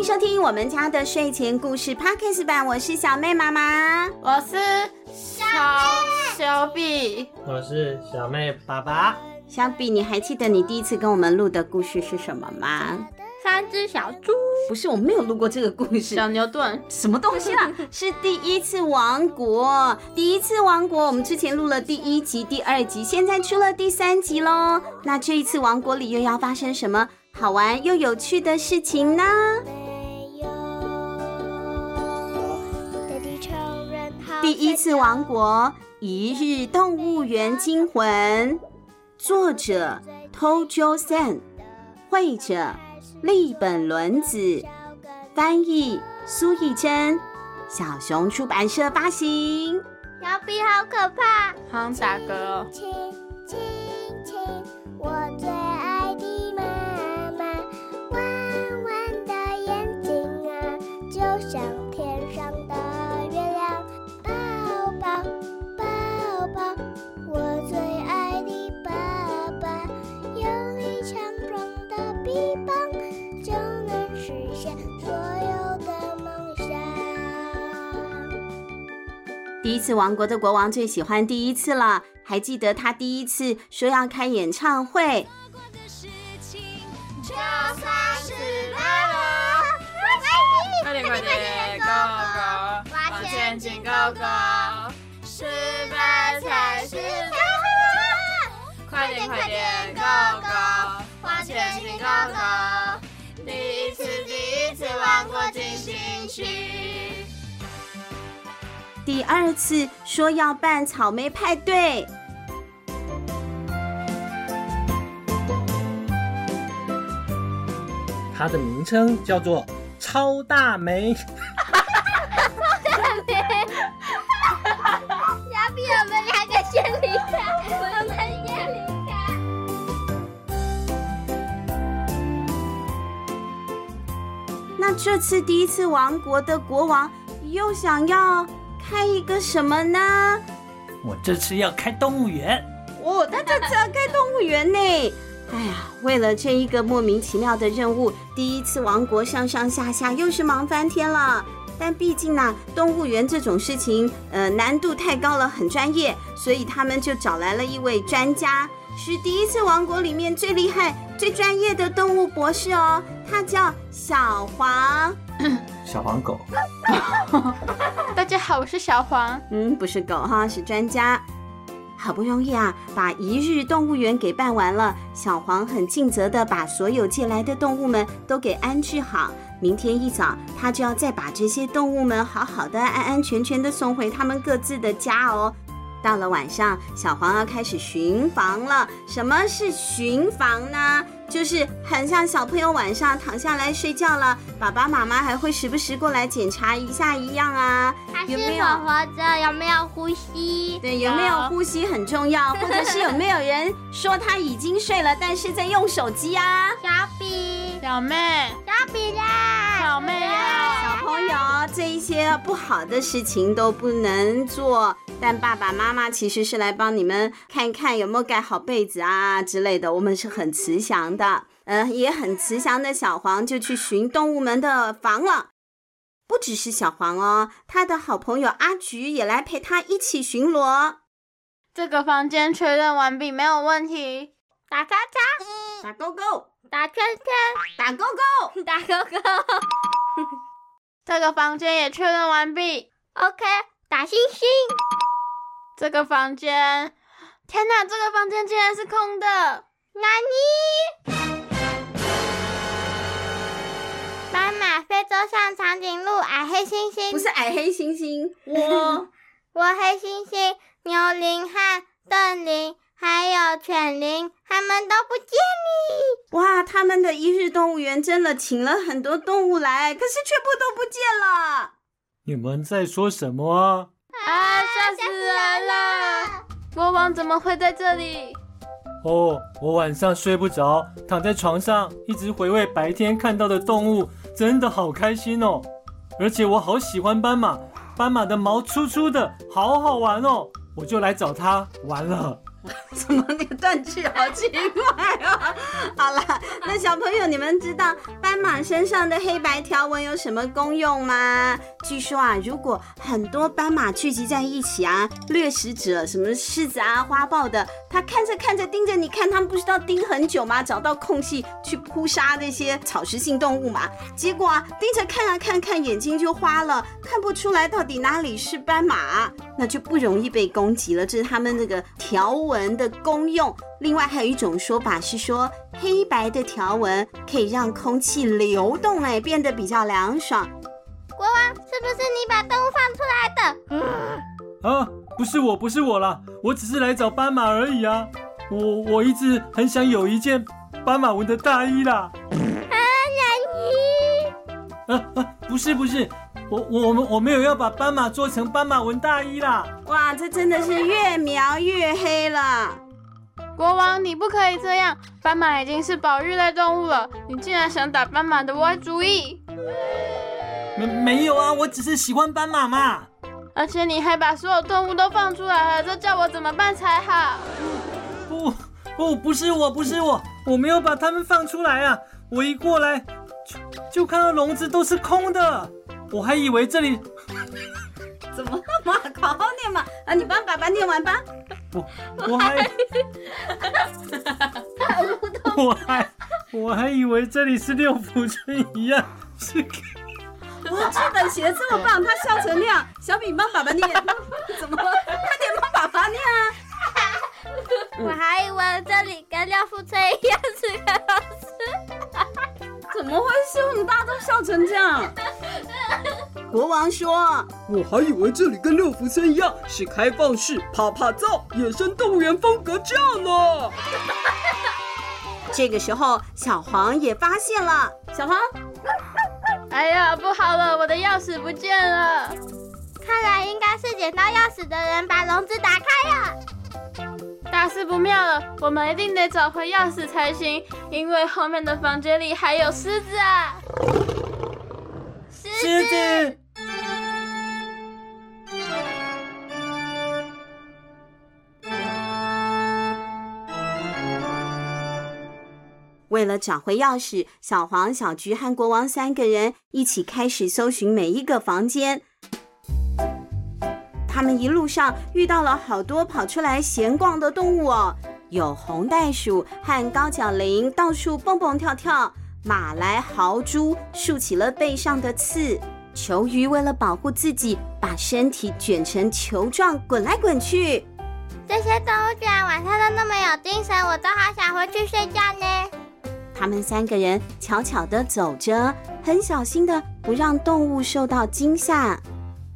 迎收听我们家的睡前故事 Podcast 版，我是小妹妈妈，我是小小比，我是小妹爸爸。小比，你还记得你第一次跟我们录的故事是什么吗？三只小猪？不是，我没有录过这个故事。小牛顿？什么东西啦？是第一次王国，第一次王国。我们之前录了第一集、第二集，现在出了第三集喽。那这一次王国里又要发生什么好玩又有趣的事情呢？第一次王国，一日动物园惊魂。作者：：Tojo San，，绘者：立本伦子，翻译：苏懿禛，小熊出版社发行。小比好可怕，好打嗝哦。亲亲亲，我最爱的妈妈，弯弯的眼睛啊，就像天上的第一次王国的国王最喜欢第一次了，还记得他第一次说要开演唱会。就算失败了，快点快点，Go Go，往前进，Go Go，失败才是真的，快点快点，Go Go。往前进，Go Go！第一次，第一次王国进行曲。第二次说要办草莓派对。它的名称叫做超大莓。超大莓！小比，我们两个先离开，我们先离开。那这次第一次王国的国王又想要开一个什么呢？我这次要开动物园。哦，他这次要开动物园呢！哎呀，为了这一个莫名其妙的任务，第一次王国上上下下又是忙翻天了。但毕竟呢，动物园这种事情，呃，难度太高了，很专业，所以他们就找来了一位专家。是第一次王国里面最厉害、最专业的动物博士哦，他叫小黄，小黄狗。大家好，我是小黄。嗯，不是狗哈，是专家。好不容易啊，把一日动物园给办完了。小黄很尽责的把所有借来的动物们都给安置好。明天一早，他就要再把这些动物们好好的、安安全全的送回他们各自的家哦。到了晚上，小黄要开始巡房了。什么是巡房呢？就是很像小朋友晚上躺下来睡觉了，爸爸妈妈还会时不时过来检查一下一样啊。有没有活着？有没有呼吸？对，有没有呼吸很重要。或者是有没有人说他已经睡了，但是在用手机啊？小比，小妹，小比啦，小妹呀，小朋友，这一些不好的事情都不能做。但爸爸妈妈其实是来帮你们看看有没有盖好被子啊之类的。我们是很慈祥的，嗯、呃，也很慈祥的小黄就去寻动物们的房了。不只是小黄哦，他的好朋友阿菊也来陪他一起巡逻。这个房间确认完毕，没有问题。打叉叉，打勾勾，打圈圈，打勾勾，打勾勾。这个房间也确认完毕。OK，打星星。这个房间，天哪！这个房间竟然是空的。哪里？斑马、非洲象、长颈鹿、矮黑猩猩，不是矮黑猩猩。我，我黑猩猩、牛羚和邓羚，还有犬灵，他们都不见你。哇！他们的一日动物园真的请了很多动物来，可是全部都不见了。你们在说什么啊？啊！吓死人了！国王怎么会在这里？哦，我晚上睡不着，躺在床上一直回味白天看到的动物，真的好开心哦！而且我好喜欢斑马，斑马的毛粗粗的，好好玩哦！我就来找它玩了。怎么那个断句好奇怪啊！好了，那小朋友，你们知道斑马身上的黑白条纹有什么功用吗？据说啊，如果很多斑马聚集在一起啊，掠食者什么狮子啊、花豹的，它看着看着盯着你看，他们不知道盯很久吗？找到空隙去扑杀那些草食性动物嘛。结果啊，盯着看啊看看，眼睛就花了，看不出来到底哪里是斑马，那就不容易被攻击了。这是他们那个条纹的功用。另外还有一种说法是说，黑白的条纹可以让空气流动，哎，变得比较凉爽。国王，是不是你把动物放出来的？嗯，啊，不是我，不是我啦，我只是来找斑马而已啊。我我一直很想有一件斑马纹的大衣啦。啊，大衣？啊啊，不是不是，我我我们我没有要把斑马做成斑马纹大衣啦。哇，这真的是越描越黑了。国王，你不可以这样，斑马已经是保育类动物了，你竟然想打斑马的歪主意？没没有啊，我只是喜欢斑马嘛。而且你还把所有动物都放出来了，这叫我怎么办才好？不不，不是我，不是我，我没有把它们放出来啊！我一过来就就看到笼子都是空的，我还以为这里 怎么了嘛？好好念嘛！啊，你帮爸爸念完吧。我我还 我还我还以为这里是六福村一样是。哇，这本写的这么棒，他笑成那样。小饼，帮爸爸念，怎么了？快点帮爸爸念啊！我还以为这里跟廖富春一样是个老师。怎么会是？我们大家都笑成这样。国王说：“我还以为这里跟六福村一样是开放式趴趴造野生动物园风格这样呢。”这个时候，小黄也发现了。小黄。哎呀，不好了，我的钥匙不见了！看来应该是捡到钥匙的人把笼子打开了。大事不妙了，我们一定得找回钥匙才行，因为后面的房间里还有狮子啊！狮子。为了找回钥匙，小黄、小菊和国王三个人一起开始搜寻每一个房间。他们一路上遇到了好多跑出来闲逛的动物哦，有红袋鼠和高脚羚到处蹦蹦跳跳，马来豪猪竖起了背上的刺，球鱼为了保护自己，把身体卷成球状滚来滚去。这些动物居然晚上都那么有精神，我都好想回去睡觉呢。他们三个人悄悄地走着，很小心的不让动物受到惊吓。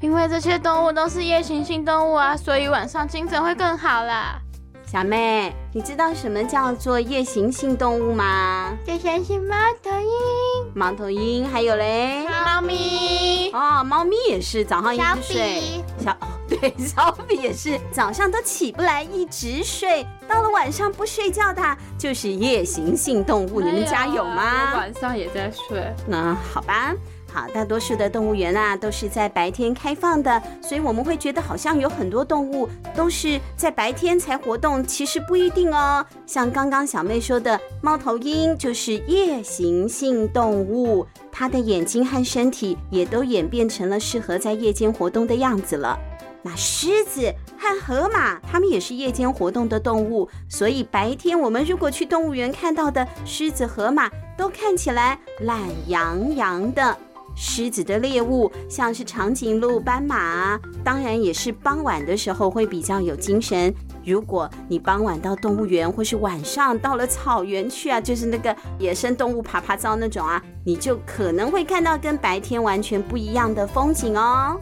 因为这些动物都是夜行性动物啊，所以晚上精神会更好啦。小妹，你知道什么叫做夜行性动物吗？就像是猫头鹰。猫头鹰还有嘞？猫咪。哦，猫咪也是早上一直睡。小。小 对，小比也是早上都起不来，一直睡，到了晚上不睡觉的，就是夜行性动物。你们家有吗？我晚上也在睡。那好吧，好，大多数的动物园啊都是在白天开放的，所以我们会觉得好像有很多动物都是在白天才活动，其实不一定哦。像刚刚小妹说的，猫头鹰就是夜行性动物，它的眼睛和身体也都演变成了适合在夜间活动的样子了。那狮子和河马，它们也是夜间活动的动物，所以白天我们如果去动物园看到的狮子、河马，都看起来懒洋洋的。狮子的猎物像是长颈鹿、斑马，当然也是傍晚的时候会比较有精神。如果你傍晚到动物园，或是晚上到了草原去啊，就是那个野生动物爬爬照那种啊，你就可能会看到跟白天完全不一样的风景哦。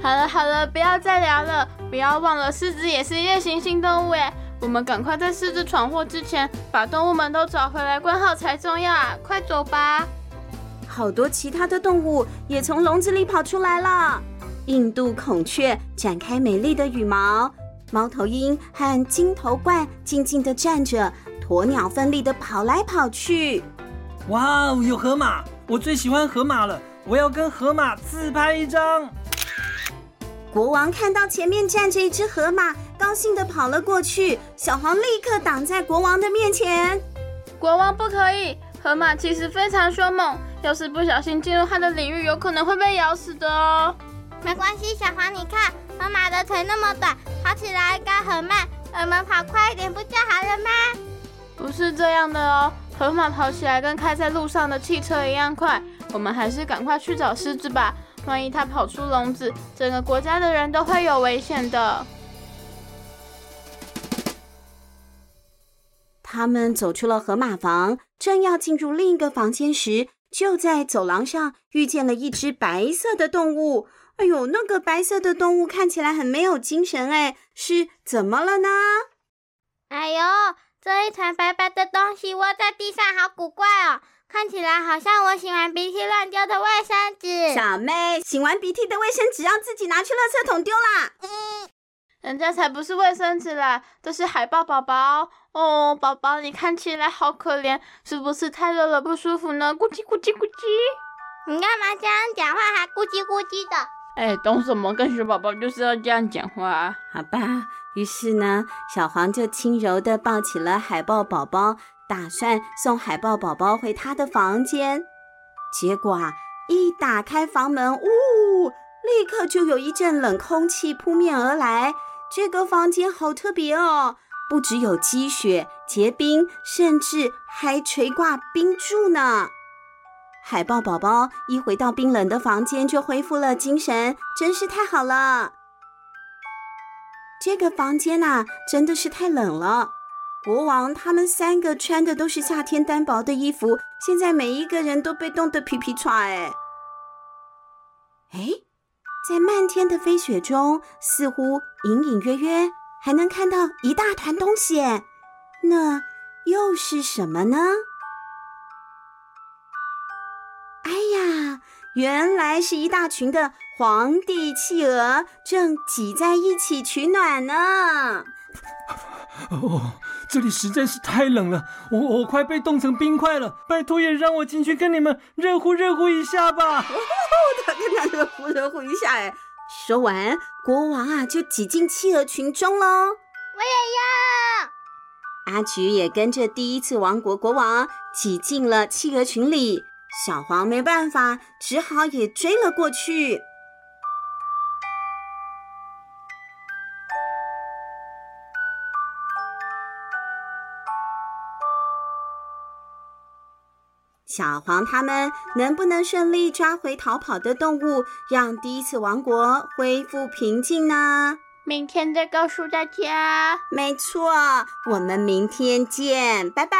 好了好了，不要再聊了。不要忘了，狮子也是夜行性动物诶。我们赶快在狮子闯祸之前，把动物们都找回来关好才重要啊！快走吧。好多其他的动物也从笼子里跑出来了。印度孔雀展开美丽的羽毛，猫头鹰和金头冠静静地站着，鸵鸟奋力地跑来跑去。哇哦，有河马！我最喜欢河马了，我要跟河马自拍一张。国王看到前面站着一只河马，高兴地跑了过去。小黄立刻挡在国王的面前。国王不可以，河马其实非常凶猛，要是不小心进入它的领域，有可能会被咬死的哦。没关系，小黄，你看，河马的腿那么短，跑起来应该很慢，我们跑快一点不就好了吗？不是这样的哦，河马跑起来跟开在路上的汽车一样快，我们还是赶快去找狮子吧。万一它跑出笼子，整个国家的人都会有危险的。他们走出了河马房，正要进入另一个房间时，就在走廊上遇见了一只白色的动物。哎呦，那个白色的动物看起来很没有精神，哎，是怎么了呢？哎呦，这一团白白的东西窝在地上，好古怪哦。看起来好像我擤完鼻涕乱丢的卫生纸。小妹，擤完鼻涕的卫生纸让自己拿去垃圾桶丢啦。嗯，人家才不是卫生纸啦，这是海豹宝宝。哦，宝宝，你看起来好可怜，是不是太热了不舒服呢？咕叽咕叽咕叽。你干嘛这样讲话还咕叽咕叽的？哎，懂什么？跟雪宝宝就是要这样讲话。好吧，于是呢，小黄就轻柔地抱起了海豹宝宝。打算送海豹宝宝回他的房间，结果啊，一打开房门，呜、哦，立刻就有一阵冷空气扑面而来。这个房间好特别哦，不只有积雪结冰，甚至还垂挂冰柱呢。海豹宝宝一回到冰冷的房间就恢复了精神，真是太好了。这个房间呐、真的是太冷了。国王他们三个穿的都是夏天单薄的衣服，现在每一个人都被冻得皮皮喘。哎，哎，在漫天的飞雪中，似乎隐隐约约还能看到一大团东西，那又是什么呢？哎呀，原来是一大群的皇帝企鹅正挤在一起取暖呢。哦。这里实在是太冷了，我我快被冻成冰块了！拜托也让我进去跟你们热乎热乎一下吧！哦，他跟他热乎热乎一下哎！说完，国王啊就挤进企鹅群中喽。我也要。阿菊也跟着第一次王国国王挤进了企鹅群里，小黄没办法，只好也追了过去。小黄他们能不能顺利抓回逃跑的动物，让第一次王国恢复平静呢？明天再告诉大家。没错，我们明天见，拜拜。